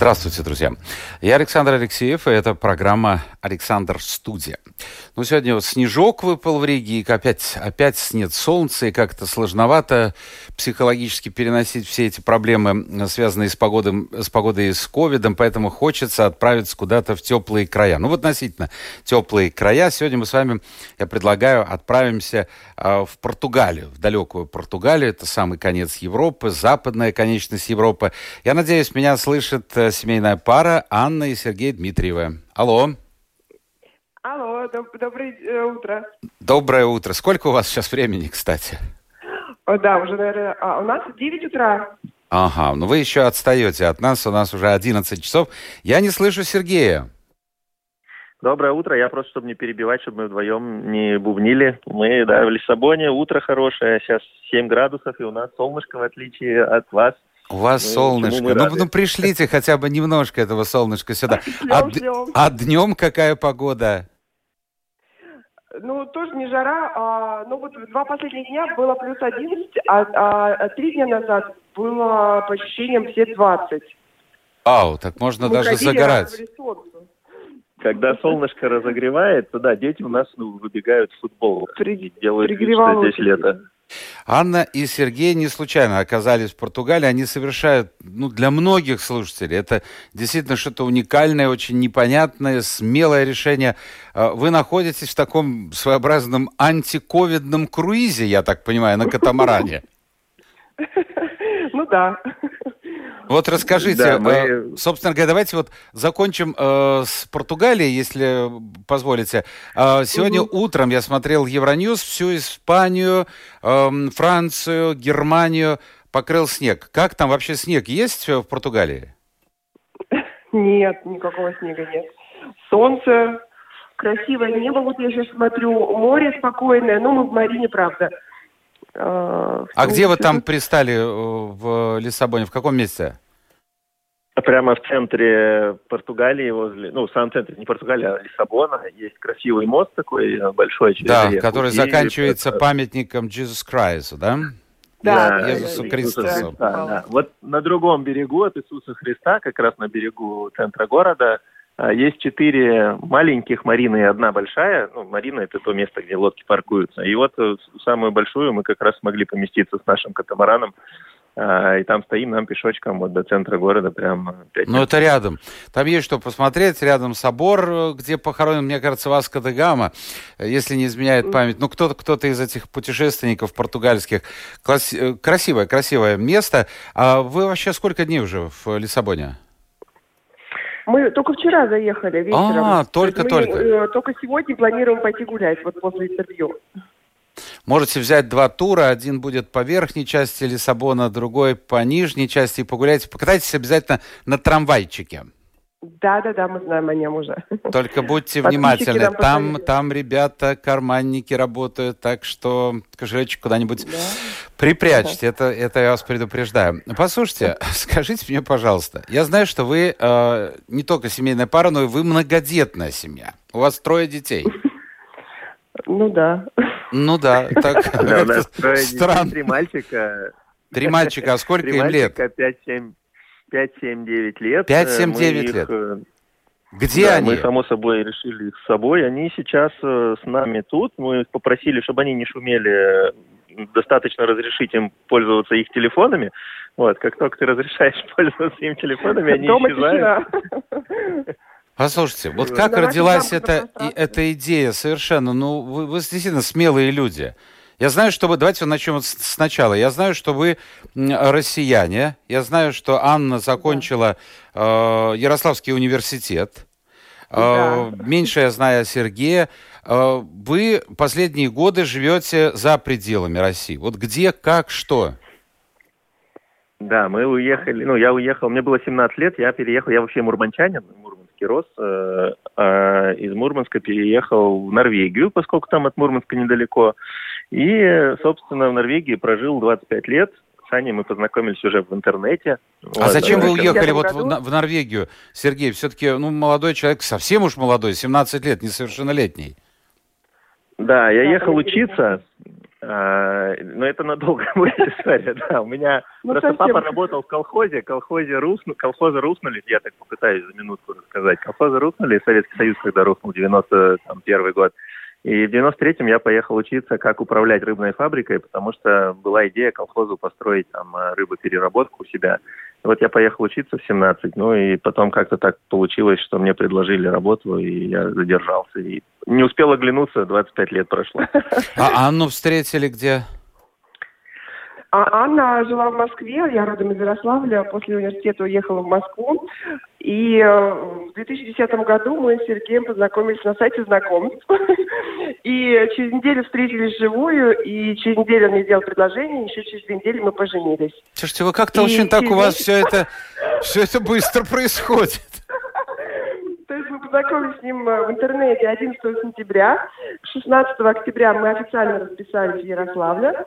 Здравствуйте, друзья. Я Александр Алексеев, и это программа «Александр Студия». Ну, сегодня вот снежок выпал в Риге, и опять, опять нет солнца, и как-то сложновато психологически переносить все эти проблемы, связанные с, погодой, с погодой и с ковидом, поэтому хочется отправиться куда-то в теплые края. Ну, в относительно теплые края. Сегодня мы с вами, я предлагаю, отправимся э, в Португалию, в далекую Португалию. Это самый конец Европы, западная конечность Европы. Я надеюсь, меня слышит семейная пара Анна и Сергей Дмитриевы. Алло. Алло, доб- доброе э, утро. Доброе утро. Сколько у вас сейчас времени, кстати? О, да, уже, наверное, а, у нас 9 утра. Ага, ну вы еще отстаете от нас, у нас уже 11 часов. Я не слышу Сергея. Доброе утро. Я просто, чтобы не перебивать, чтобы мы вдвоем не бубнили. Мы, да, в Лиссабоне, утро хорошее, сейчас 7 градусов, и у нас солнышко, в отличие от вас. У вас Ну, солнышко. Ну, ну, пришлите хотя бы немножко этого солнышка сюда. А, д- шлем. а днем какая погода? Ну, тоже не жара, а, ну вот два последних дня было плюс 11, а, а, а три дня назад было по ощущениям все 20. Ау, так можно Мы даже загорать. Когда солнышко разогревает, то да, дети у нас ну, выбегают в футбол. При- Делают вид, что здесь лето. Анна и Сергей не случайно оказались в Португалии. Они совершают, ну, для многих слушателей, это действительно что-то уникальное, очень непонятное, смелое решение. А, Вы находитесь в таком своеобразном антиковидном круизе, я так понимаю, на катамаране. Ну да. Вот расскажите, Да, мы- э, собственно говоря, давайте вот закончим э, с Португалией, если позволите. Э, сегодня утром я смотрел Евроньюз, всю Испанию, эм, Францию, Германию покрыл снег. Как там вообще снег есть в Португалии? Нет, никакого снега нет. Солнце, красивое небо. Вот я сейчас смотрю, море спокойное. Ну, мы в Марине, правда. А А где вы там пристали э, в Лиссабоне? В каком месте? Прямо в центре Португалии, возле, ну, в самом центре, не Португалии, а Лиссабона, есть красивый мост такой э, большой через Да, реку. который И заканчивается это- памятником Jesus Christ, да? Да, Да, Иисусу Иисуса Христу. Христа, да. Вот на другом берегу от Иисуса Христа, как раз на берегу центра города, есть четыре маленьких марины и одна большая. Ну, марина – это то место, где лодки паркуются. И вот э, самую большую мы как раз смогли поместиться с нашим катамараном. А, И там стоим нам пешочком вот до центра города прям пять Ну, это рядом. Там есть что посмотреть. Рядом собор, э, где похоронен, мне кажется, Васко де Гама, э, если не изменяет память. Ну, кто-то кто из этих путешественников португальских. Класс- э, Красивое, красивое место. А вы вообще сколько дней уже в Лиссабоне? Мы только вчера заехали вечером. А, только-только. мы, э, только сегодня планируем пойти гулять, вот после интервью. Можете взять два тура. Один будет по верхней части Лиссабона, другой по нижней части. И погуляйте. Покатайтесь обязательно на трамвайчике. Да-да-да, мы знаем о нем уже. Только будьте внимательны. Там, там, ребята, карманники работают, так что кошелечек куда-нибудь да? припрячьте. Это, это я вас предупреждаю. Послушайте, скажите мне, пожалуйста, я знаю, что вы э, не только семейная пара, но и вы многодетная семья. У вас трое детей. Ну да. Ну да, так странно. Три мальчика. Три мальчика, а сколько им лет? 5-7 5-7-9 лет. Э, 5-7-9 их... лет. Э, Где да, они? Мы, само собой, решили их с собой. Они сейчас э, с нами тут. Мы попросили, чтобы они не шумели. Достаточно разрешить им пользоваться их телефонами. Вот, как только ты разрешаешь пользоваться им телефонами, они Дома исчезают. Тишина. Послушайте, вот ну, как родилась эта, эта идея совершенно? Ну, вы действительно смелые люди. Я знаю, что вы... Давайте начнем сначала. Я знаю, что вы россияне. Я знаю, что Анна закончила э, Ярославский университет. Э, Да. меньше я знаю о Сергее. Э, вы последние годы живете за пределами России. Вот где, как, что? Да, мы уехали, ну, я уехал, мне было 17 лет, я переехал, я вообще мурманчанин, в Мурманске рос, э, из Мурманска переехал в Норвегию, поскольку там от Мурманска недалеко, И, собственно, в Норвегии прожил 25 лет. С Аней мы познакомились уже в интернете. А Вот, зачем вы уехали вот году? в, Норвегию, Сергей? Все-таки, ну, молодой человек, совсем уж молодой, 17 лет, несовершеннолетний. Да, я ехал учиться, а, но это надолго будет история, да. У меня Ну, просто совсем. папа работал в колхозе, колхозе русну, колхозы руснули, я так попытаюсь за минутку рассказать. Колхозы руснули, Советский Союз, когда рухнул, 91 год. И в 93-м я поехал учиться, как управлять рыбной фабрикой, потому что была идея колхозу построить там а, рыбопереработку у себя. Вот я поехал учиться в 17, ну и потом как-то так получилось, что мне предложили работу, и я задержался. И не успел оглянуться, 25 лет прошло. А Анну встретили где? А Анна жила в Москве, я родом из Ярославля, после университета уехала в Москву. И э, в 2010 году мы с Сергеем познакомились на сайте знакомств. И через неделю встретились вживую, и через неделю он мне сделал предложение, еще через две недели мы поженились. Слушайте, вы как-то очень так у вас все это, все это быстро происходит. То есть мы познакомились с ним э, в интернете 11 сентября. 16 октября мы официально расписались в Ярославле.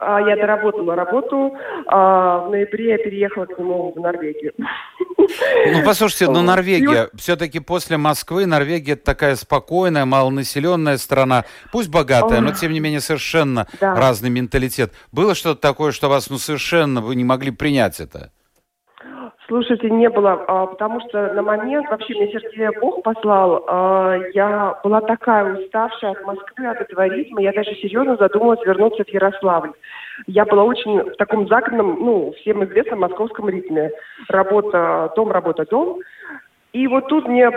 А, Я доработала работу. а, В ноябре я переехала к нему в Норвегию. Ну, послушайте, но Вот. Норвегия, все-таки после Москвы Норвегия это такая спокойная, малонаселенная страна, пусть богатая, но тем не менее совершенно Да. разный менталитет. Было что-то такое, что вас, ну, совершенно вы не могли принять это? Слушайте, не было, а, потому что на момент, вообще мне Сергея Бог послал, а, я была такая уставшая от Москвы, от этого ритма, я даже серьезно задумалась вернуться в Ярославль. Я была очень в таком загнанном, ну, всем известном московском ритме. Работа, дом, работа, дом. И вот тут мне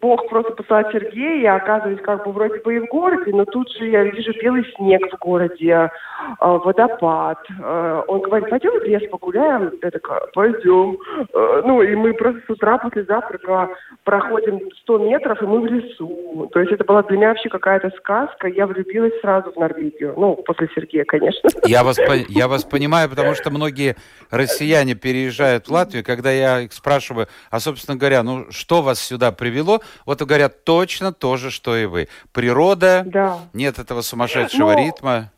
Бог просто послал Сергея, я оказываюсь как бы вроде бы и в городе, но тут же я вижу белый снег в городе, а, водопад. А, Он говорит, пойдем в лес погуляем? Я такая, пойдем. А, Ну, и мы просто с утра после завтрака проходим 100 метров, и мы в лесу. То есть это была для меня вообще какая-то сказка. Я влюбилась сразу в Норвегию. Ну, после Сергея, конечно. Я вас, я вас понимаю, потому что многие россияне переезжают в Латвию, когда я их спрашиваю, а, собственно говоря, ну, что вас сюда привело, вот говорят точно то же, что и вы. Природа, Да. нет этого сумасшедшего Ну, ритма.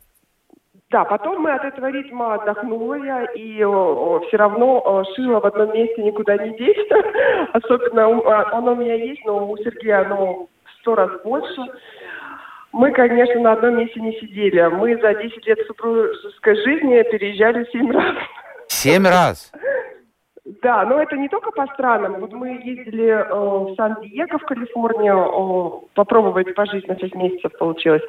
Да, потом мы от этого ритма отдохнула я, и все равно о, шила в одном месте никуда не деть. Особенно а, оно у меня есть, но у Сергея оно в сто раз больше. Мы, конечно, на одном месте не сидели. Мы за 10 лет супружеской жизни переезжали семь раз. Семь раз. Да, но это не только по странам. Вот мы ездили э, в Сан-Диего, в Калифорнию, э, попробовать пожить на 6 месяцев получилось.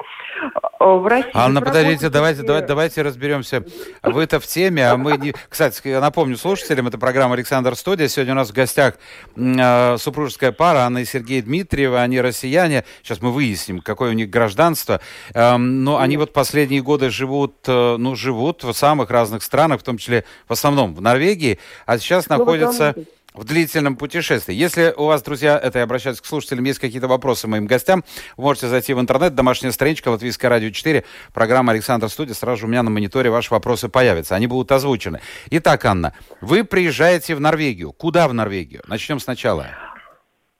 Э, в России. Анна, в подождите, давайте, давайте, давайте разберемся. Вы-то в теме, а мы не... Кстати, я напомню слушателям, это программа «Александр Студия». Сегодня у нас в гостях э, супружеская пара Анна и Сергей Дмитриевы. Они россияне. Сейчас мы выясним, какое у них гражданство. Эм, но они вот последние годы живут, э, ну, живут в самых разных странах, в том числе, в основном, в Норвегии. А сейчас Ну, в длительном путешествии. Если у вас, друзья, это я обращаюсь к слушателям, есть какие-то вопросы моим гостям, вы можете зайти в интернет, домашняя страничка Латвийское радио 4, программа Александр Студия, сразу же у меня на мониторе ваши вопросы появятся, они будут озвучены. Итак, Анна, вы приезжаете в Норвегию. Куда в Норвегию? Начнем сначала.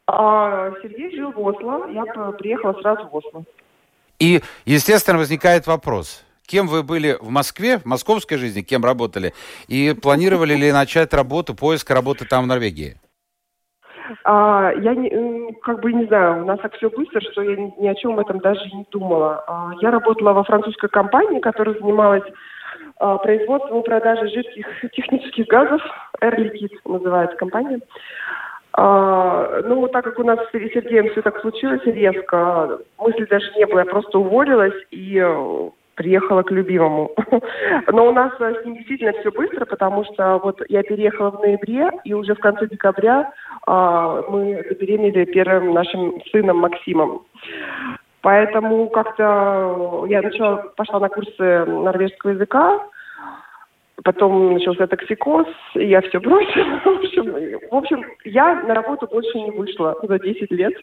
А Сергей жил в Осло, я приехала сразу в Осло. И, естественно, возникает вопрос. Кем вы были в Москве, в московской жизни, кем работали? И планировали ли начать работу, поиск работы там в Норвегии? А, я не, как бы не знаю, у нас так все быстро, что я ни, о чем этом даже не думала. А, я работала во французской компании, которая занималась а, производством и продажей жидких технических газов. Air Liquid называется компания. А, ну, так как у нас с Сергеем все так случилось резко, мысли даже не было, я просто уволилась и э, приехала к любимому. Но у нас э, с ним действительно все быстро, потому что вот я переехала в ноябре, и уже в конце декабря а, мы забеременели первым нашим сыном Максимом. Поэтому как-то я начала, пошла на курсы норвежского языка, потом начался токсикоз, и я все бросила. В общем, в общем, я на работу больше не вышла за 10 лет.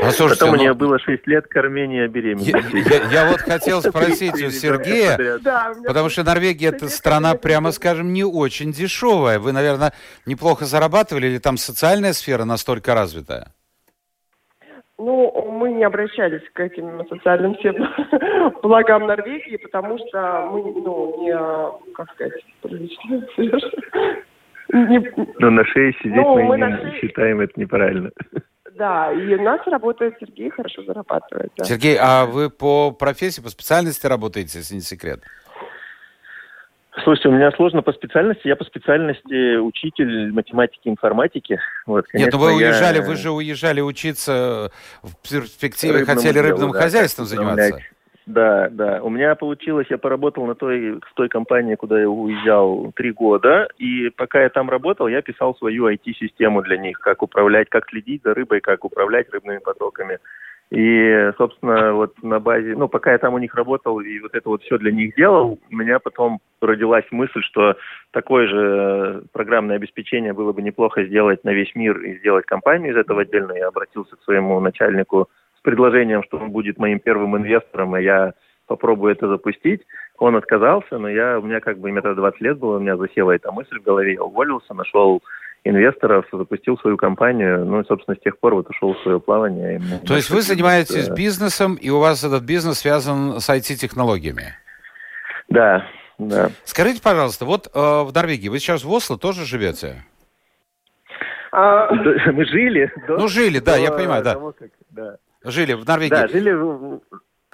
Послушайте, Потом у ну, нее было 6 лет кормления я, беременности. я- я вот хотел спросить у Сергея, у меня Потому что Норвегия это страна, прямо скажем, не очень дешевая. Вы, наверное, неплохо зарабатывали, или там социальная сфера настолько развитая? Ну, мы не обращались к этим социальным всем благам Норвегии, потому что мы, ну, не, как сказать, прилично. Но на шее сидеть ну, мы, мы не шее... считаем это неправильно. Да, и у нас работает Сергей, хорошо зарабатывает. Да. Сергей, а вы по профессии, по специальности работаете, если не секрет? Слушайте, у меня сложно по специальности. Я по специальности учитель математики и информатики. Вот, конечно, Нет, ну вы уезжали, я... вы же уезжали учиться в перспективе, Рыбному хотели рыбным делу, хозяйством да, заниматься. Да, да. У меня получилось, я поработал на той, в той компании, куда я уезжал три года, и пока я там работал, я писал свою IT-систему для них, как управлять, как следить за рыбой, как управлять рыбными потоками. И, собственно, вот на базе, ну, пока я там у них работал и вот это вот все для них делал, у меня потом родилась мысль, что такое же программное обеспечение было бы неплохо сделать на весь мир и сделать компанию из этого отдельно. Я обратился к своему начальнику с предложением, что он будет моим первым инвестором, и я попробую это запустить. Он отказался, но я, у меня как бы, мне тогда 20 лет было, у меня засела эта мысль в голове, я уволился, нашел инвесторов, запустил свою компанию, ну и, собственно, с тех пор вот ушел в свое плавание. То есть вы занимаетесь бизнесом, и у вас этот бизнес связан с IT-технологиями? Да, да. Скажите, пожалуйста, вот э, в Норвегии, вы сейчас в Осло тоже живете? А... Мы жили. До, ну, жили, да, до я понимаю, да. Того, как, да. Жили в Норвегии. Да, жили в...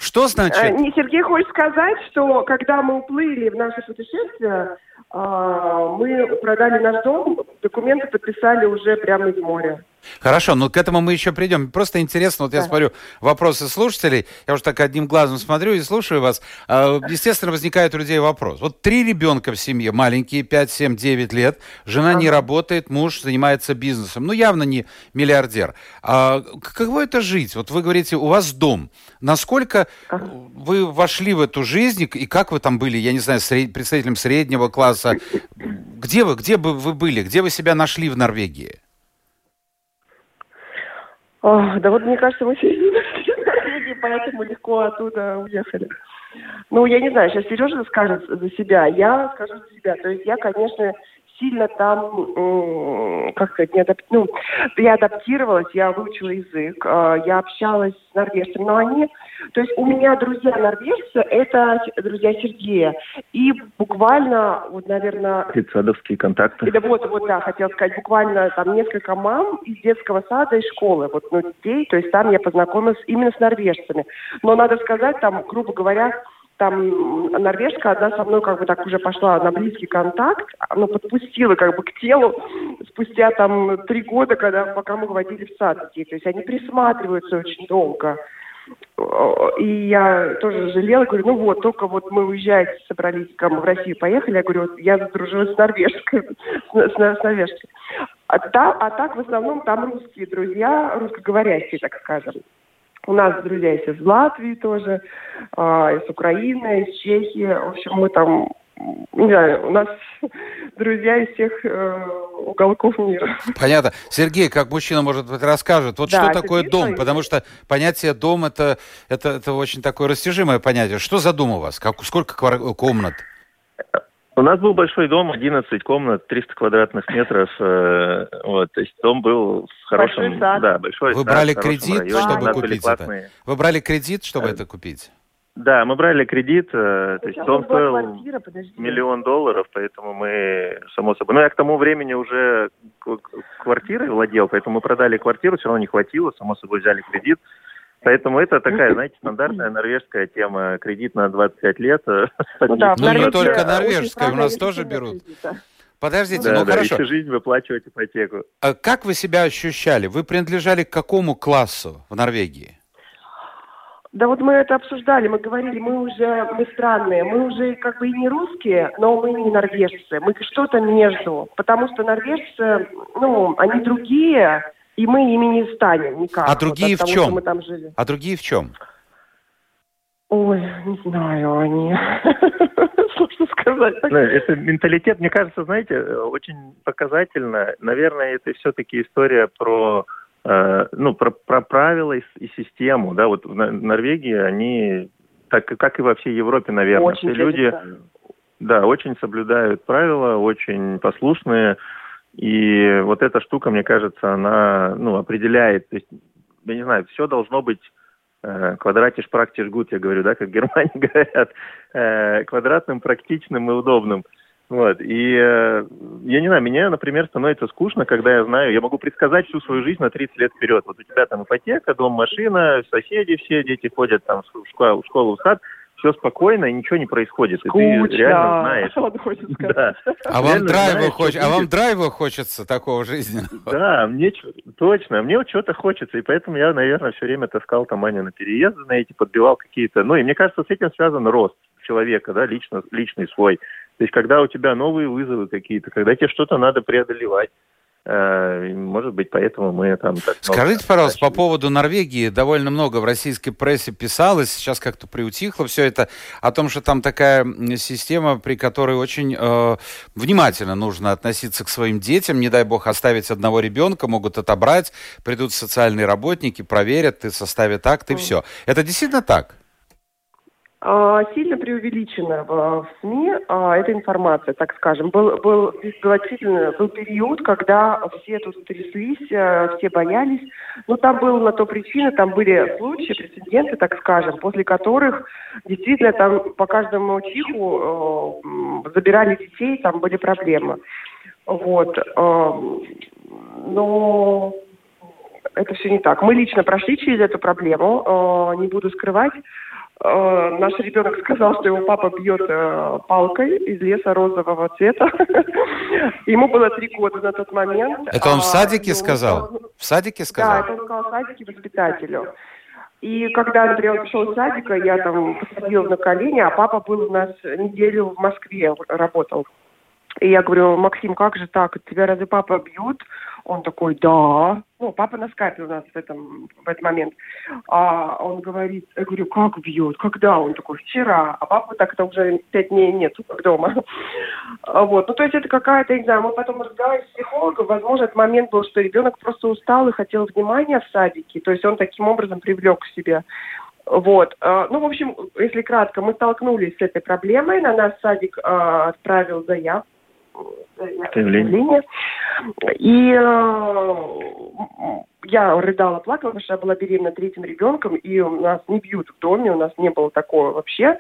Что значит? А, не, Сергей хочет сказать, что когда мы уплыли в наше путешествие, а, мы продали наш дом, документы подписали уже прямо из моря. Хорошо, но к этому мы еще придем. Просто интересно, вот я смотрю вопросы слушателей, я уже так одним глазом смотрю и слушаю вас. А, естественно, возникает у людей вопрос. Вот три ребенка в семье, маленькие, 5, 7, 9 лет, жена ага. не работает, муж занимается бизнесом, ну явно не миллиардер. А каково это жить? Вот вы говорите, у вас дом. Насколько ага. вы вошли в эту жизнь и как вы там были, я не знаю, сред... представителем среднего класса. Где вы, где бы вы были? Где вы себя нашли в Норвегии? О, да вот мне кажется, мы Норвегии, поэтому легко оттуда уехали. Ну, я не знаю, сейчас Сережа скажет за себя, я скажу за себя. То есть я, конечно, сильно там, как сказать, не адап... ну, я адаптировалась, я выучила язык, а, я общалась с норвежцами, но они, то есть у меня друзья норвежцы, это друзья Сергея, и буквально, вот, наверное... Детсадовские контакты. Это вот, вот, да, хотела сказать, буквально там несколько мам из детского сада и школы, вот, ну, детей, то есть там я познакомилась именно с норвежцами. Но надо сказать, там, грубо говоря, там норвежка одна со мной как бы так уже пошла на близкий контакт, она подпустила как бы к телу спустя там три года, когда пока мы водили в сад. То есть они присматриваются очень долго. И я тоже жалела, говорю, ну вот, только вот мы уезжать собрались, как в Россию поехали, я говорю, вот я задружилась с норвежкой, с, с, с норвежкой. А, та, а так в основном там русские друзья, русскоговорящие, так скажем. У нас друзья есть из Латвии тоже, а, из Украины, из Чехии. В общем, мы там не знаю, у нас друзья из всех э, уголков мира. Понятно. Сергей, как мужчина, может быть, расскажет, вот да, что такое дом? Потому что понятие дом это, это, это очень такое растяжимое понятие. Что за дом у вас? Как, сколько комнат? У нас был большой дом, 11 комнат, 300 квадратных метров. Э, вот, то есть дом был в хорошем... Большой сад. Да, большой Вы сад, брали кредит, районе. чтобы купить это? Вы брали кредит, чтобы это купить? Да, мы брали кредит, э, то есть дом стоил миллион долларов, поэтому мы, само собой... Ну, я к тому времени уже квартирой владел, поэтому мы продали квартиру, все равно не хватило, само собой взяли кредит. Поэтому это такая, знаете, стандартная норвежская тема. Кредит на 25 лет. Ну, да, ну не только норвежская, у нас тоже берут. Подождите, да, ну да, хорошо. всю жизнь выплачивать ипотеку. А как вы себя ощущали? Вы принадлежали к какому классу в Норвегии? Да вот мы это обсуждали, мы говорили, мы уже, мы странные, мы уже как бы и не русские, но мы не норвежцы, мы что-то между, потому что норвежцы, ну, они другие, и мы ими не станем никак. А другие вот, в чем? Мы там жили. А другие в чем? Ой, не знаю, они. Сложно сказать. Ну, это менталитет, мне кажется, знаете, очень показательно. Наверное, это все-таки история про э, ну, про, про правила и, и систему, да, вот в Норвегии они, так как и во всей Европе, наверное, очень все люди, да, очень соблюдают правила, очень послушные, и вот эта штука, мне кажется, она ну, определяет, то есть, я не знаю, все должно быть э, квадратиш практиш гуд, я говорю, да, как в Германии говорят, э, квадратным, практичным и удобным. Вот. И э, я не знаю, мне, например, становится скучно, когда я знаю, я могу предсказать всю свою жизнь на 30 лет вперед. Вот у тебя там ипотека, дом, машина, соседи все, дети ходят там в школу, в, школу, в сад все спокойно и ничего не происходит. Скучно. И ты реально знаешь. Да. А вам, драйва хоч... а вам драйва хочется такого жизненного? Да, мне точно, мне чего-то хочется, и поэтому я, наверное, все время таскал там Аню на переезды на эти, подбивал какие-то, ну и мне кажется, с этим связан рост человека, да, лично, личный свой. То есть, когда у тебя новые вызовы какие-то, когда тебе что-то надо преодолевать, может быть, поэтому мы там... Так Скажите, пожалуйста, по поводу Норвегии. Довольно много в российской прессе писалось, сейчас как-то приутихло все это, о том, что там такая система, при которой очень э, внимательно нужно относиться к своим детям, не дай бог оставить одного ребенка, могут отобрать, придут социальные работники, проверят, ты составят акт и все. Это действительно так? А, сильно преувеличена в СМИ а, эта информация, так скажем. Был, был, действительно, был период, когда все тут тряслись, э, все боялись. Но там был на то причина, там были случаи, прецеденты, так скажем, после которых действительно там по каждому чиху э, забирали детей, там были проблемы. Вот. Э, но это все не так. Мы лично прошли через эту проблему, не буду скрывать. Э, наш ребенок сказал, что его папа бьет э, палкой из леса розового цвета. Ему было три года на тот момент. Это он в а, садике сказал? В садике сказал? Да, это он сказал в садике воспитателю. И когда, он пришел из садика, я там посадила на колени, а папа был у нас неделю в Москве, работал. И я говорю, Максим, как же так? Тебя разве папа бьют? Он такой, да. Ну, папа на скайпе у нас в, этом, в этот момент. А он говорит, я говорю, как бьет? Когда? Он такой, вчера. А папа так-то уже пять дней нет дома. А вот. Ну, то есть это какая-то, не знаю, мы потом разговаривали с психологом, возможно, этот момент был, что ребенок просто устал и хотел внимания в садике. То есть он таким образом привлек к себе вот. А, ну, в общем, если кратко, мы столкнулись с этой проблемой. На нас садик э, отправил заявку заявление. И э, я рыдала, плакала, потому что я была беременна третьим ребенком, и у нас не бьют в доме, у нас не было такого вообще.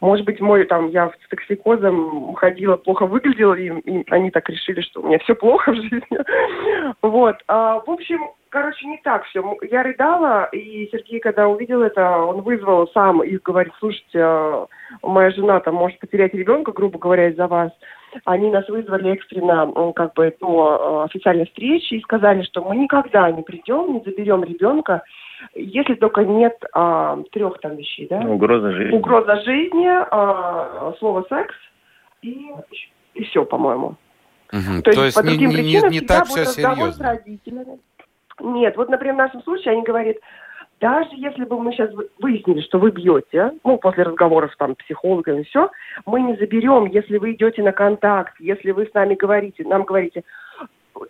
Может быть, мой там, я с токсикозом ходила, плохо выглядела, и, и они так решили, что у меня все плохо в жизни. Вот. А, в общем, короче, не так все. Я рыдала, и Сергей, когда увидел это, он вызвал сам и говорит, слушайте, а, моя жена там может потерять ребенка, грубо говоря, из-за вас. Они нас вызвали экстренно как бы до э, официальной встречи и сказали, что мы никогда не придем, не заберем ребенка, если только нет а, трех там вещей, да? Угроза жизни. Угроза жизни, а, слово секс и, и все, по-моему. Угу. То, То есть, по не, другим не, причинам не, не так все серьезно. С родителями. Нет, вот, например, в нашем случае они говорят, даже если бы мы сейчас выяснили, что вы бьете, ну, после разговоров там с психологом и все, мы не заберем, если вы идете на контакт, если вы с нами говорите, нам говорите,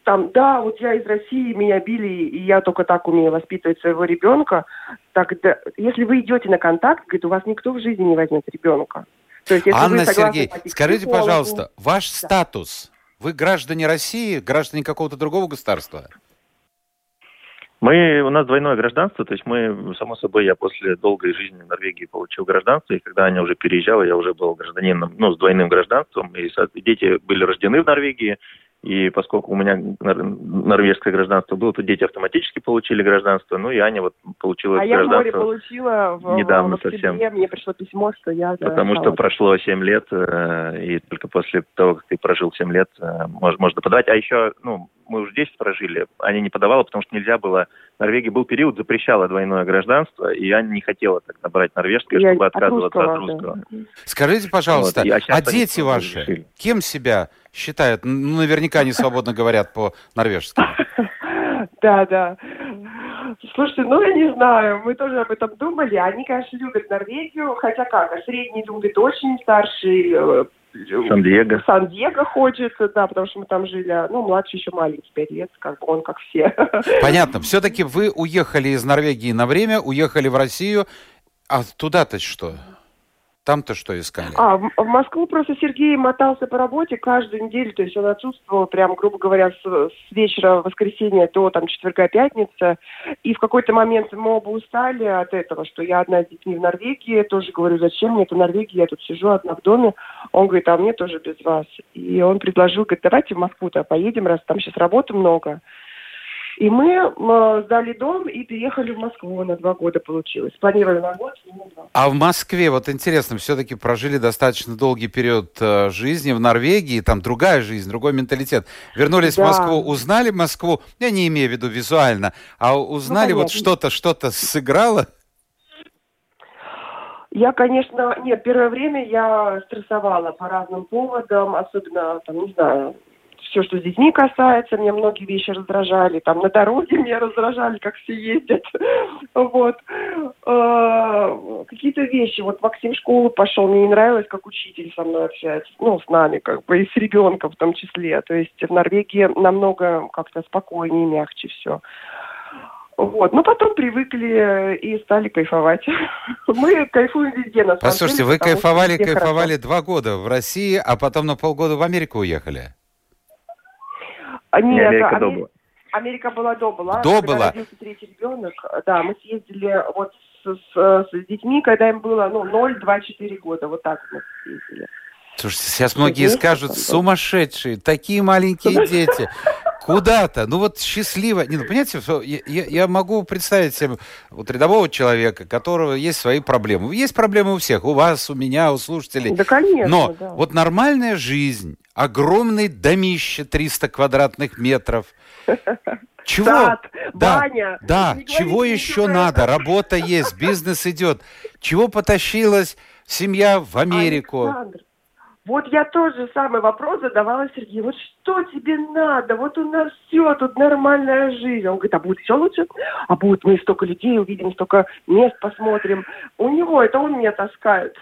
там, да, вот я из России, меня били, и я только так умею воспитывать своего ребенка, тогда, если вы идете на контакт, говорит, у вас никто в жизни не возьмет ребенка. То есть, если Анна Сергей, скажите, пожалуйста, ваш да. статус, вы граждане России, граждане какого-то другого государства? Мы, у нас двойное гражданство, то есть мы, само собой, я после долгой жизни в Норвегии получил гражданство, и когда Аня уже переезжала, я уже был гражданином, ну, с двойным гражданством, и дети были рождены в Норвегии, и поскольку у меня норвежское гражданство было, то дети автоматически получили гражданство. Ну и Аня вот получила а гражданство. А я море получила в, недавно в совсем. Мне пришло письмо, что я... Потому что прошло 7 лет, э, и только после того, как ты прожил 7 лет, э, можно подавать. А еще, ну, мы уже 10 прожили, Аня не подавала, потому что нельзя было... В Норвегии был период, запрещала двойное гражданство, и Аня не хотела тогда брать норвежское, я чтобы отказываться от русского. От русского. Да. Скажите, пожалуйста, вот, а, а дети ваши, решили. кем себя считают? Ну, наверняка они свободно говорят по-норвежски. Да, да. Слушайте, ну я не знаю, мы тоже об этом думали. Они, конечно, любят Норвегию, хотя как, а средний любит очень, старший э, Сан-Диего. Сан-Диего хочет, да, потому что мы там жили. А, ну, младший еще маленький, пять лет, как бы он как все. Понятно. Все-таки вы уехали из Норвегии на время, уехали в Россию. А туда-то что? Там-то что искали? А, в, Москву просто Сергей мотался по работе каждую неделю, то есть он отсутствовал прям, грубо говоря, с, с вечера воскресенья до там четверга, пятница. И в какой-то момент мы оба устали от этого, что я одна с детьми в Норвегии, тоже говорю, зачем мне это Норвегия, я тут сижу одна в доме. Он говорит, а мне тоже без вас. И он предложил, говорит, давайте в Москву-то поедем, раз там сейчас работы много. И мы э, сдали дом и переехали в Москву на два года получилось. Планировали на год, на два. А в Москве, вот интересно, все-таки прожили достаточно долгий период э, жизни в Норвегии, там другая жизнь, другой менталитет. Вернулись да. в Москву, узнали Москву, я не имею в виду визуально, а узнали ну, вот что-то, что-то сыграло? Я, конечно, нет, первое время я стрессовала по разным поводам, особенно, там, не знаю, все, что с детьми касается, мне многие вещи раздражали. Там на дороге меня раздражали, как все ездят. Вот. А, какие-то вещи. Вот Максим в школу пошел, мне не нравилось, как учитель со мной общается. Ну, с нами, как бы, и с ребенком в том числе. То есть в Норвегии намного как-то спокойнее, мягче все. Вот. Но потом привыкли и стали кайфовать. Мы кайфуем везде, на самом Послушайте, деле, вы кайфовали, кайфовали хорошо. два года в России, а потом на полгода в Америку уехали. А, нет, Америка Амер... до была. Америка была до была. До когда была. родился третий ребенок, да, мы съездили вот с, с, с детьми, когда им было, ну, 0, 2, 4 года, вот так мы съездили. Слушайте, сейчас многие Месяц, скажут, сумасшедшие, такие маленькие дети. Куда-то. Ну вот счастливо. Не, ну, понимаете, я, я могу представить себе вот рядового человека, у которого есть свои проблемы. Есть проблемы у всех. У вас, у меня, у слушателей. Да, конечно. Но да. вот нормальная жизнь, огромный домище 300 квадратных метров. Чего? Сад, да, баня. Да, Не чего еще надо? Работа есть, бизнес идет. Чего потащилась семья в Америку? Александр, вот я тоже самый вопрос задавала Сергею. Вот что тебе надо? Вот у нас все, тут нормальная жизнь. Он говорит, а будет все лучше? А будет мы столько людей увидим, столько мест посмотрим. У него это он меня таскает.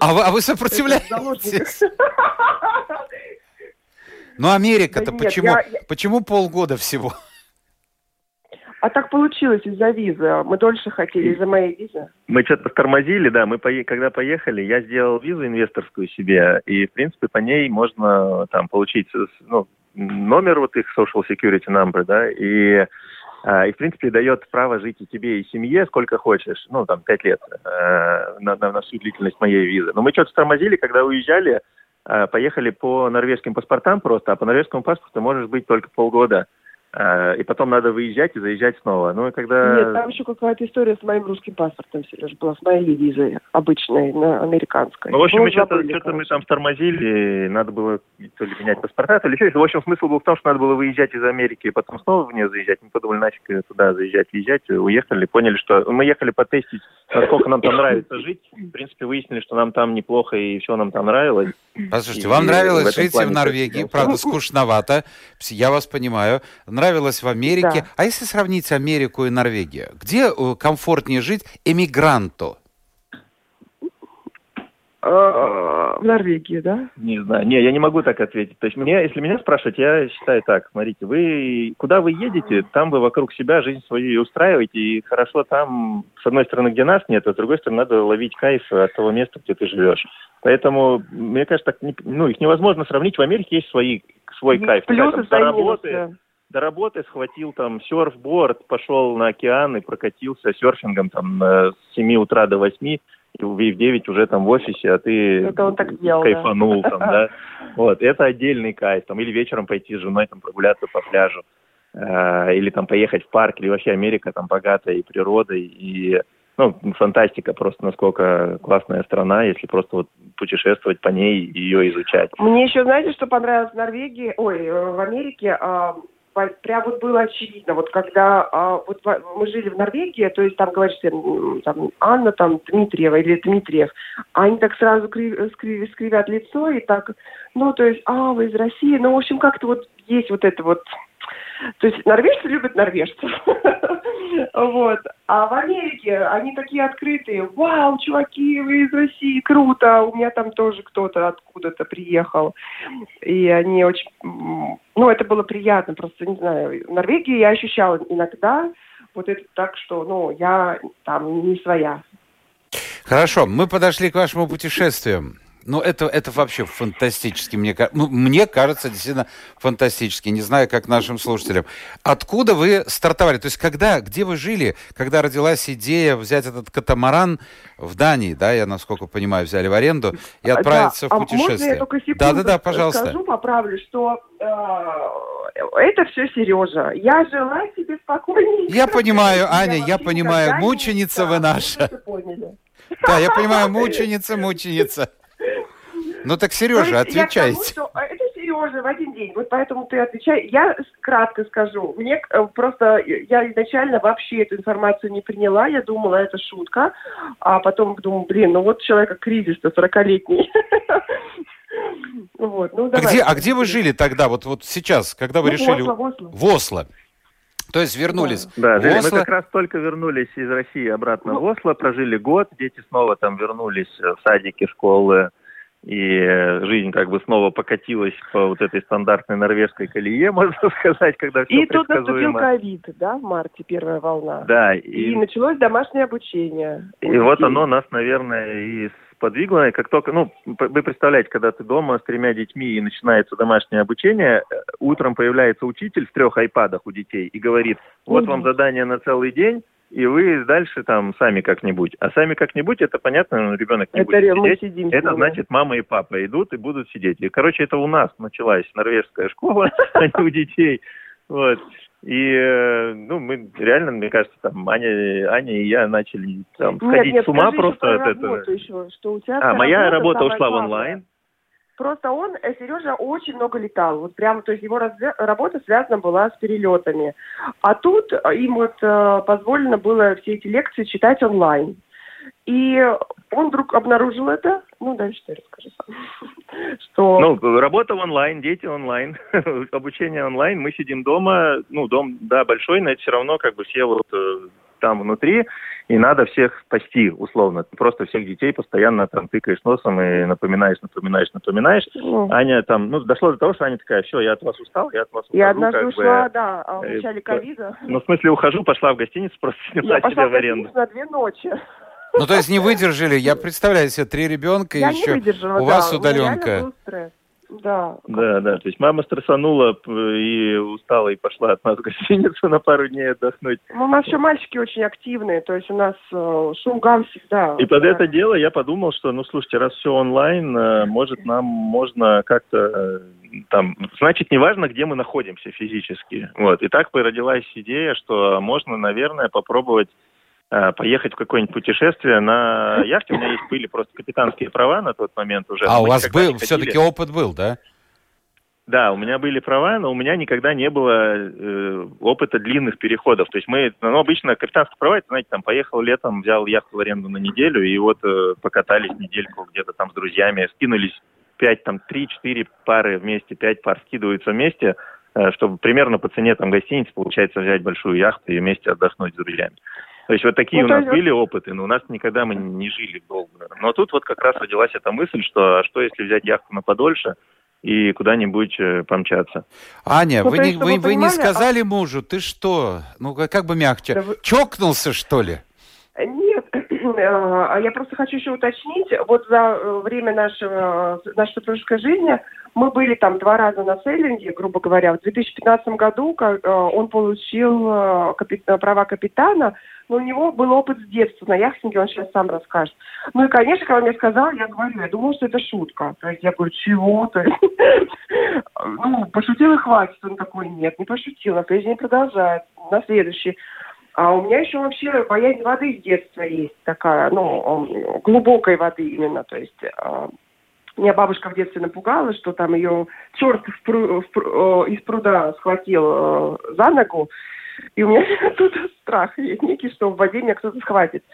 а, вы, а вы сопротивляетесь? Ну, Америка-то да почему, я, я... почему полгода всего? А так получилось из-за визы. Мы дольше хотели из-за моей визы. Мы что-то тормозили, да. Мы пое... когда поехали, я сделал визу инвесторскую себе, и в принципе по ней можно там получить ну, номер вот их social security number, да, и а, и, в принципе, дает право жить и тебе, и семье сколько хочешь, ну, там, пять лет э, на, на, на всю длительность моей визы. Но мы что-то тормозили, когда уезжали, э, поехали по норвежским паспортам просто, а по норвежскому паспорту можешь быть только полгода. А, и потом надо выезжать и заезжать снова. Ну и когда... Нет, там еще какая-то история с моим русским паспортом, Сереж, была с моей визой обычной, на американской. Ну, в общем, мы что-то, что мы там тормозили, надо было то ли менять паспорта, то ли еще. В общем, смысл был в том, что надо было выезжать из Америки и потом снова в нее заезжать. Мы подумали, нафиг туда заезжать, въезжать. Уехали, поняли, что... Мы ехали потестить, насколько нам там нравится жить. В принципе, выяснили, что нам там неплохо и все нам там нравилось. Послушайте, и вам нравилось жить в Норвегии, правда, скучновато, я вас понимаю. Нравилось в Америке. Да. А если сравнить Америку и Норвегию, где э, комфортнее жить эмигранту? А, в Норвегии, да? Не знаю. Не, я не могу так ответить. То есть мне, если меня спрашивать, я считаю так. Смотрите, вы куда вы едете, там вы вокруг себя жизнь свою устраиваете, и хорошо там, с одной стороны, где нас нет, а с другой стороны, надо ловить кайф от того места, где ты живешь. Поэтому, мне кажется, так, ну, их невозможно сравнить. В Америке есть свои, свой ну, кайф. Плюсы, до работы, до работы схватил там серфборд, пошел на океан и прокатился серфингом там с 7 утра до 8 и в 9 уже там в офисе, а ты это он так делал, кайфанул да. там, да. Вот, это отдельный кайф. Там, или вечером пойти с женой там прогуляться по пляжу, э, или там поехать в парк, или вообще Америка там богатая и природой, и ну, фантастика просто, насколько классная страна, если просто вот путешествовать по ней и ее изучать. Мне еще, знаете, что понравилось в Норвегии, ой, э, в Америке, а, прям вот было очевидно, вот когда а, вот мы жили в Норвегии, то есть там говоришь, там Анна, там Дмитриева или Дмитриев, они так сразу крив, скрив, скривят лицо и так, ну то есть, а вы из России, ну в общем как-то вот есть вот это вот то есть норвежцы любят норвежцев. вот. А в Америке они такие открытые. Вау, чуваки, вы из России, круто. У меня там тоже кто-то откуда-то приехал. И они очень... Ну, это было приятно. Просто, не знаю, в Норвегии я ощущала иногда вот это так, что, ну, я там не своя. Хорошо, мы подошли к вашему путешествию. Ну, это, это вообще фантастически, мне, ну, мне кажется, действительно фантастически. Не знаю, как нашим слушателям. Откуда вы стартовали? То есть, когда, где вы жили, когда родилась идея взять этот катамаран в Дании, да, я, насколько понимаю, взяли в аренду и отправиться да. в путешествие? А можно я только секунду да, да, да, пожалуйста. скажу, поправлю, что э, это все Сережа. Я жила себе спокойнее. Я понимаю, Аня, я, я понимаю, мученица вы наша. Да, я понимаю, мученица, мученица. Ну так, Сережа, отвечайте. Тому, а, это Сережа в один день. Вот поэтому ты отвечай. Я кратко скажу. Мне э, просто я изначально вообще эту информацию не приняла. Я думала, это шутка. А потом думаю, блин, ну вот человека кризис-то 40-летний. Вот, ну, а, где, а где вы жили тогда, вот, вот сейчас, когда вы ну, решили... В Осло, в Осло. В Осло. То есть вернулись да. Да, Осло. мы как раз только вернулись из России обратно ну, в Осло, прожили год, дети снова там вернулись в садики, школы, и жизнь как бы снова покатилась по вот этой стандартной норвежской колее, можно сказать, когда все И тут наступил ковид, да, в марте, первая волна. Да. И, и началось домашнее обучение. И вот оно нас, наверное, и сподвигло. Как только, ну, вы представляете, когда ты дома с тремя детьми и начинается домашнее обучение, э, утром появляется учитель в трех айпадах у детей и говорит, вот угу. вам задание на целый день, и вы дальше там сами как-нибудь. А сами как-нибудь, это понятно, ну, ребенок не это будет сидеть. Сидим, это значит, мама и папа идут и будут сидеть. И, короче, это у нас началась норвежская школа, а не у детей. Вот. И, э, ну, мы реально, мне кажется, там, Аня, Аня и я начали там, сходить нет, с ума просто от этого. Еще, что у тебя а, моя работа ушла в онлайн. Просто он, э, Сережа, очень много летал. Вот прямо, то есть его разве... работа связана была с перелетами. А тут им вот э, позволено было все эти лекции читать онлайн. И он вдруг обнаружил это. Ну, дальше ты расскажи сам. Что... Ну, работа онлайн, дети онлайн, обучение онлайн. Мы сидим дома. Ну, дом, да, большой, но это все равно как бы все вот э, там внутри и надо всех спасти, условно. Ты просто всех детей постоянно там тыкаешь носом и напоминаешь, напоминаешь, напоминаешь. Ну. Аня там, ну, дошло до того, что Аня такая, все, я от вас устал, я от вас ухожу. Я однажды ушла, бы, да, а в э, начале ковида. Ну, в смысле, ухожу, пошла в гостиницу, просто сняла себя в аренду. на две ночи. Ну, то есть не выдержали. Я представляю себе три ребенка, я еще у вас удаленка. Да. Да, да. То есть мама стрессанула и устала и пошла от нас в гостиницу на пару дней отдохнуть. Ну, у нас еще мальчики очень активные, то есть у нас э, шум гам всегда. И под это дело я подумал, что, ну, слушайте, раз все онлайн, э, может, нам можно как-то э, там, значит, неважно, где мы находимся физически. Вот. И так породилась идея, что можно, наверное, попробовать поехать в какое-нибудь путешествие на яхте. У меня есть были просто капитанские права на тот момент уже. А у вас был, все-таки опыт был, да? Да, у меня были права, но у меня никогда не было э, опыта длинных переходов. То есть мы, ну, обычно капитанские права, это, знаете, там, поехал летом, взял яхту в аренду на неделю, и вот э, покатались недельку где-то там с друзьями, скинулись пять, там, три-четыре пары вместе, пять пар скидываются вместе, э, чтобы примерно по цене там гостиницы, получается, взять большую яхту и вместе отдохнуть с друзьями. То есть вот такие ну, у нас были опыты, но у нас никогда мы не жили долго. Но тут вот как раз родилась эта мысль, что а что если взять яхту на подольше и куда-нибудь э, помчаться. Аня, ну, вы, не, вы, вы не а сказали а... мужу, ты что? Ну, как бы мягче. Да вы... Чокнулся, что ли? Нет, а я просто хочу еще уточнить. Вот за э, время нашего, нашей супружеской жизни мы были там два раза на сейлинге, грубо говоря. В 2015 году э, он получил э, капит- права капитана, но у него был опыт с детства на яхтинге, он сейчас сам расскажет. Ну и, конечно, когда он мне сказал, я говорю, я думала, что это шутка. То есть я говорю, чего ты? Ну, пошутил и хватит. Он такой, нет, не пошутил, на следующий день продолжает, на следующий. А у меня еще вообще боязнь воды с детства есть такая, ну, глубокой воды именно, то есть а, меня бабушка в детстве напугала, что там ее черт в пру, в пру, из пруда схватил э, за ногу, и у меня тут страх есть некий, что в воде меня кто-то схватит.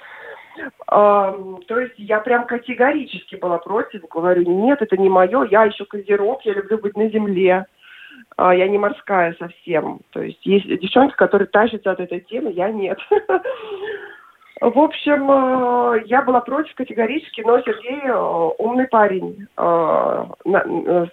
А, то есть я прям категорически была против, говорю, нет, это не мое, я еще козерог, я люблю быть на земле, а, я не морская совсем. То есть есть девчонки, которые тащатся от этой темы, я нет. В общем, э, я была против категорически, но Сергей э, умный парень э,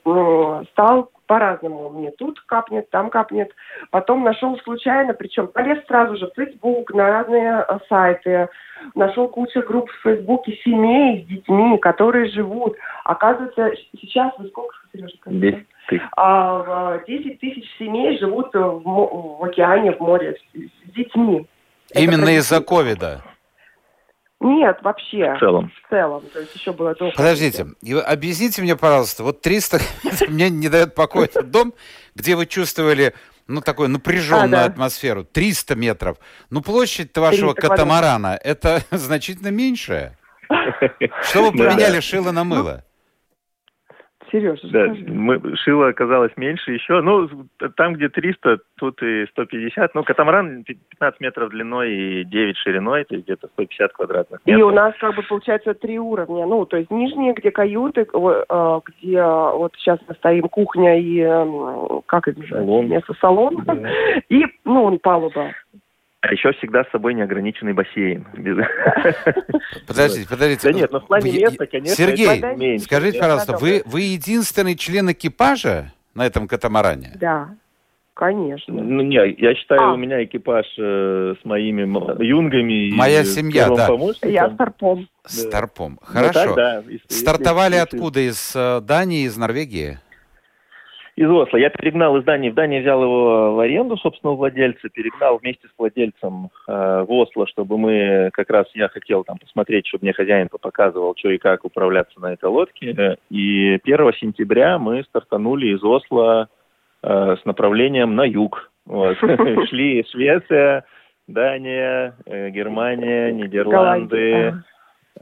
стал по-разному. Мне тут капнет, там капнет. Потом нашел случайно, причем полез сразу же в Facebook, на разные э, сайты. Нашел кучу групп в Фейсбуке семей с детьми, которые живут. Оказывается, сейчас вы сколько, Сережа? 10 тысяч. А, 10 тысяч семей живут в, в океане, в море с, с детьми. Именно из-за ковида? Нет, вообще. В целом. В целом. То есть еще было до Подождите, объясните мне, пожалуйста, вот 300, мне не дает покоя этот дом, где вы чувствовали ну, такую напряженную а, да. атмосферу, 300 метров. Ну, площадь вашего катамарана, это значительно меньшая. Что вы поменяли шило на мыло? Сережа, да, мы, шило оказалось меньше еще. Ну, там, где 300, тут и 150. Ну, катамаран 15 метров длиной и 9 шириной, то есть где-то 150 квадратных метров. И у нас, как бы, получается, три уровня. Ну, то есть нижние, где каюты, э, где вот сейчас мы стоим кухня и, как это называется, место салон. Да. И, ну, палуба. А еще всегда с собой неограниченный бассейн. Подождите, подождите. Да нет, но в плане места, конечно, Сергей, скажите, пожалуйста, вы, вы единственный член экипажа на этом катамаране? Да. Конечно. Ну, не, я считаю, а. у меня экипаж э, с моими юнгами. Моя семья, да. Я старпом. Старпом. Хорошо. Ну, так, да. Стартовали если, откуда? Из э, Дании, из Норвегии? Из Осло. Я перегнал из Дании. В Дании взял его в аренду собственного владельца, перегнал вместе с владельцем э, в Осло, чтобы мы, как раз я хотел там посмотреть, чтобы мне хозяин показывал, что и как управляться на этой лодке. И 1 сентября мы стартанули из Осло э, с направлением на юг. Вот. Шли Швеция, Дания, э, Германия, Нидерланды,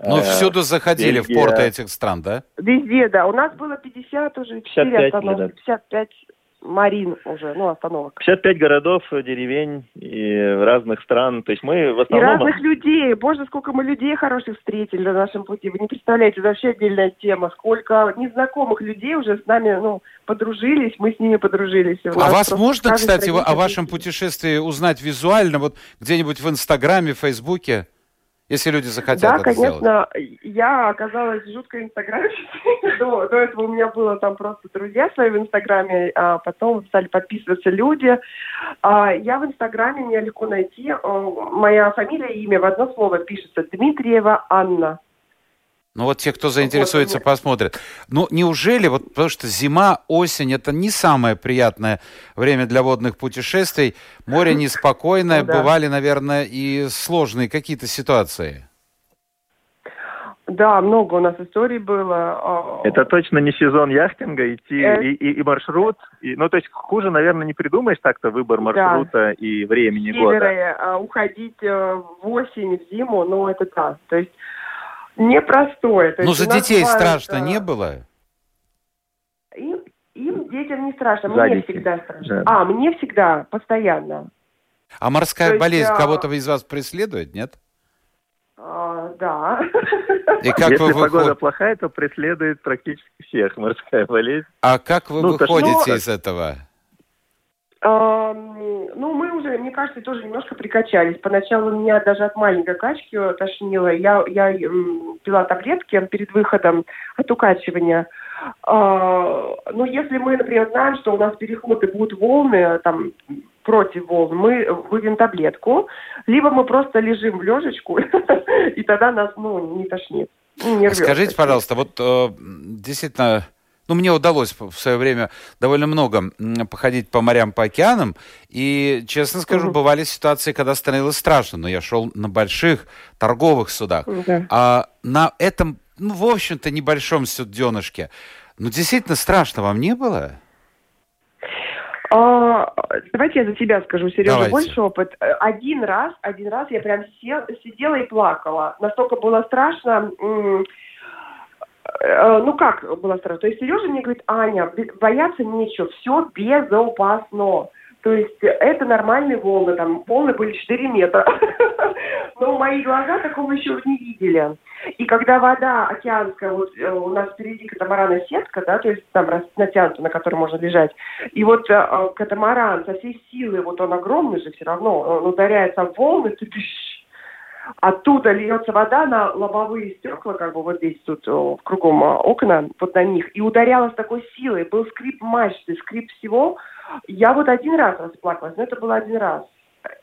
ну, всюду заходили Бельгия. в порты этих стран, да? Везде, да. У нас было 50 уже, 4 55, остановки, да. 55 марин уже, ну, остановок. 55 городов, деревень и разных стран. То есть мы в основном... И разных людей. Боже, сколько мы людей хороших встретили на нашем пути. Вы не представляете, это вообще отдельная тема. Сколько незнакомых людей уже с нами, ну, подружились, мы с ними подружились. А вас можно, кстати, о вашем путешествии узнать визуально, вот где-нибудь в Инстаграме, в Фейсбуке? Если люди захотят да, это конечно, сделать. я оказалась жуткой инстаграмщицей. до, до этого у меня было там просто друзья свои в инстаграме, а потом стали подписываться люди. А, я в инстаграме, меня легко найти. Моя фамилия и имя в одно слово пишется Дмитриева Анна. Ну вот те, кто заинтересуется, посмотрят. Ну неужели, вот потому что зима, осень, это не самое приятное время для водных путешествий. Море неспокойное, ну бывали, наверное, и сложные какие-то ситуации. Да, много у нас историй было. А, это точно не сезон яхтинга, идти э... и, и, и маршрут. И, ну, то есть хуже, наверное, не придумаешь так-то выбор маршрута да. и времени Северы, года. А, уходить э, в осень, в зиму, ну, это да. То есть непростое. То ну, за детей бывает, страшно не было? Им, им, детям не страшно. За мне детей. всегда страшно. Да. А, мне всегда, постоянно. А морская То болезнь есть, кого-то из вас преследует, нет? А, да. И как Если вы погода плохая, то преследует практически всех морская болезнь. А как вы ну, выходите из этого? Ну, мне кажется, тоже немножко прикачались. Поначалу меня даже от маленькой качки тошнило. Я, я пила таблетки перед выходом от укачивания. А, но если мы, например, знаем, что у нас переходы будут волны, там, против волн, мы выпьем таблетку, либо мы просто лежим в лежечку, и тогда нас, ну, не тошнит. Скажите, пожалуйста, вот э, действительно ну, мне удалось в свое время довольно много походить по морям, по океанам. И, честно скажу, бывали ситуации, когда становилось страшно. Но я шел на больших торговых судах. Да. А на этом, ну, в общем-то, небольшом суденышке, ну, действительно страшно вам не было? А, давайте я за себя скажу, Сережа, давайте. больше опыт. Один раз, один раз я прям сел, сидела и плакала. Настолько было страшно. Э, ну как было страшно? То есть Сережа мне говорит, Аня, бояться нечего, все безопасно. То есть это нормальные волны, там волны были 4 метра. Но мои глаза такого еще не видели. И когда вода океанская, вот э, у нас впереди катамарана сетка, да, то есть там натянута, на которой можно лежать, и вот э, катамаран со всей силы, вот он огромный же все равно, он ударяется в волны, ты оттуда льется вода на лобовые стекла, как бы вот здесь тут кругом окна, вот на них, и ударяла такой силой. Был скрип мачты, скрип всего. Я вот один раз расплакалась, но это было один раз.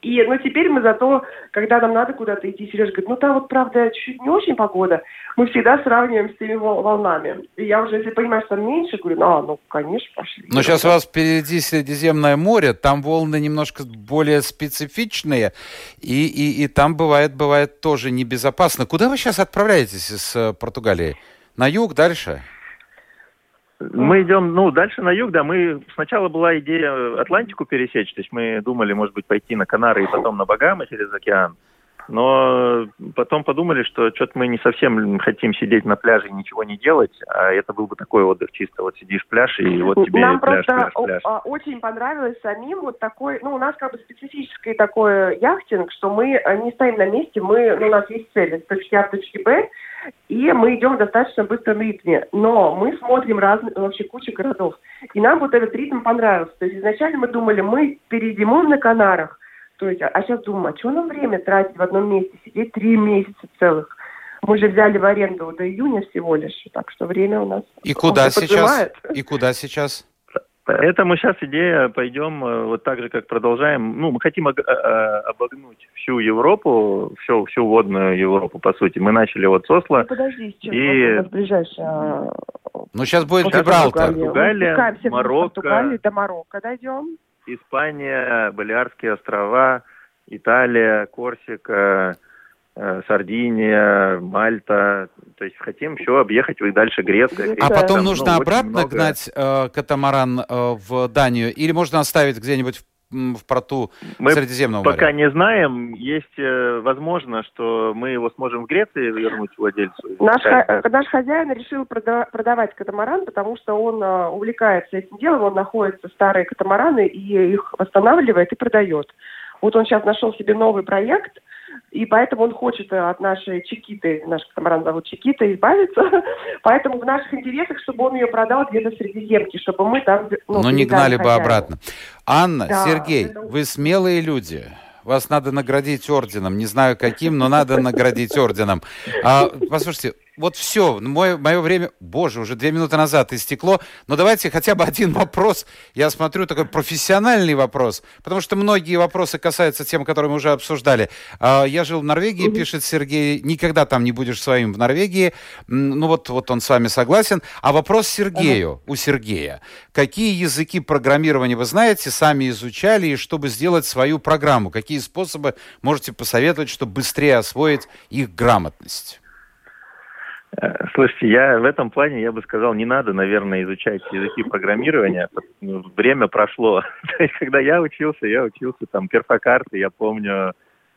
И, ну, теперь мы зато, когда нам надо куда-то идти, Сережа говорит, ну, там вот, правда, чуть не очень погода, мы всегда сравниваем с теми волнами. И я уже, если понимаю, что там меньше, говорю, ну, а, ну, конечно, пошли. Но сейчас у вас впереди Средиземное море, там волны немножко более специфичные, и, и, и там бывает, бывает тоже небезопасно. Куда вы сейчас отправляетесь из э, Португалии? На юг, дальше? Мы идем, ну, дальше на юг, да. Мы сначала была идея Атлантику пересечь, то есть мы думали, может быть, пойти на Канары и потом на Багамы через океан. Но потом подумали, что что-то мы не совсем хотим сидеть на пляже и ничего не делать, а это был бы такой отдых чисто. Вот сидишь пляж, и вот тебе Нам пляж, просто пляж, пляж. А, очень понравилось самим вот такой, ну, у нас как бы специфический такой яхтинг, что мы не стоим на месте, мы, ну, у нас есть цель, с точки А в точке Б, и мы идем в достаточно быстром ритме. Но мы смотрим разные, вообще кучу городов. И нам вот этот ритм понравился. То есть изначально мы думали, мы перейдем на Канарах. То есть, а сейчас думаю, а что нам время тратить в одном месте, сидеть три месяца целых? Мы же взяли в аренду до июня всего лишь, так что время у нас... И куда сейчас? И куда сейчас? Поэтому сейчас идея, пойдем э, вот так же, как продолжаем. Ну, мы хотим э, обогнуть всю Европу, всю, всю водную Европу, по сути. Мы начали вот с Осло. Ну, подожди, сейчас и... ближайшая... Ну, сейчас будет Гибралтар. Португалия, Марокко. Португалии до Марокко дойдем. Испания, Балиарские острова, Италия, Корсика, Э, Сардиния, Мальта. То есть хотим еще объехать и дальше Греция. А потом Там, нужно ну, обратно много... гнать э, катамаран э, в Данию? Или можно оставить где-нибудь в, в порту мы Средиземного моря? пока не знаем. Есть э, возможно, что мы его сможем в Греции вернуть владельцу. Наш, ха- наш хозяин решил прода- продавать катамаран, потому что он э, увлекается этим делом. Он находится старые катамараны и их восстанавливает и продает. Вот он сейчас нашел себе новый проект – и поэтому он хочет э, от нашей Чикиты, наш катамаран зовут Чикита, избавиться. поэтому в наших интересах, чтобы он ее продал где-то в Средиземке, чтобы мы там... Ну, Но не гнали бы обратно. Анна, да, Сергей, это... вы смелые люди. Вас надо наградить орденом. Не знаю каким, но надо наградить орденом. А, послушайте, вот все, мое, мое время, боже, уже две минуты назад истекло, но давайте хотя бы один вопрос, я смотрю, такой профессиональный вопрос, потому что многие вопросы касаются тем, которые мы уже обсуждали. А, я жил в Норвегии, пишет Сергей, никогда там не будешь своим в Норвегии, ну вот, вот он с вами согласен. А вопрос Сергею, у Сергея, какие языки программирования вы знаете, сами изучали, и чтобы сделать свою программу, какие способы можете посоветовать, чтобы быстрее освоить их грамотность? Э, слушайте, я в этом плане, я бы сказал, не надо, наверное, изучать языки программирования. Ну, время прошло. То есть, когда я учился, я учился там перфокарты, я помню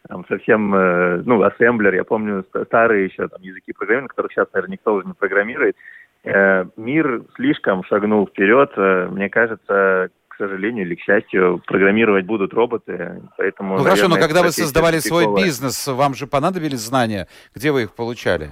там совсем, э, ну, ассемблер, я помню старые еще там языки программирования, которых сейчас, наверное, никто уже не программирует. Э, мир слишком шагнул вперед. Мне кажется, к сожалению или к счастью, программировать будут роботы, поэтому... Ну наверное, хорошо, но когда вы создавали свой бизнес, вам же понадобились знания, где вы их получали?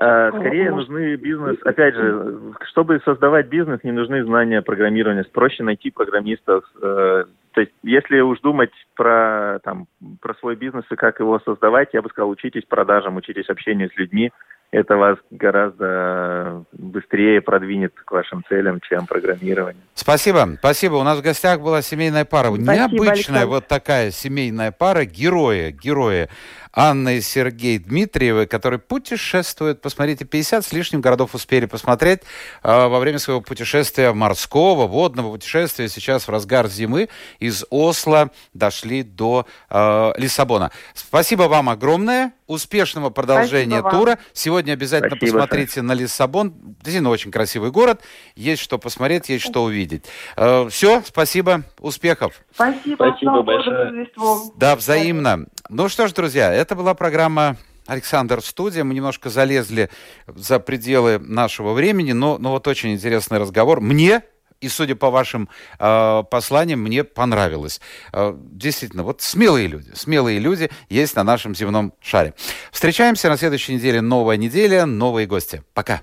А, скорее нужны бизнес, опять же, чтобы создавать бизнес, не нужны знания программирования. Проще найти программистов. Э, то есть, если уж думать про, там, про свой бизнес и как его создавать, я бы сказал, учитесь продажам, учитесь общению с людьми. Это вас гораздо быстрее продвинет к вашим целям, чем программирование. Спасибо, спасибо. У нас в гостях была семейная пара. Спасибо, Необычная Александр. вот такая семейная пара. Герои, герои. Анна и Сергей Дмитриевы, которые путешествуют. Посмотрите, 50 с лишним городов успели посмотреть э, во время своего путешествия морского, водного путешествия. Сейчас в разгар зимы из Осло дошли до э, Лиссабона. Спасибо вам огромное. Успешного продолжения Спасибо тура. Вам. Сегодня обязательно Спасибо, посмотрите Саша. на Лиссабон. Действительно очень красивый город. Есть что посмотреть, есть что увидеть. Э, все, спасибо, успехов. Спасибо, спасибо большое. Да, взаимно. Ну что ж, друзья, это была программа Александр Студия. Мы немножко залезли за пределы нашего времени, но, но вот очень интересный разговор. Мне и судя по вашим э, посланиям, мне понравилось. Э, действительно, вот смелые люди, смелые люди есть на нашем земном шаре. Встречаемся на следующей неделе. Новая неделя, новые гости. Пока.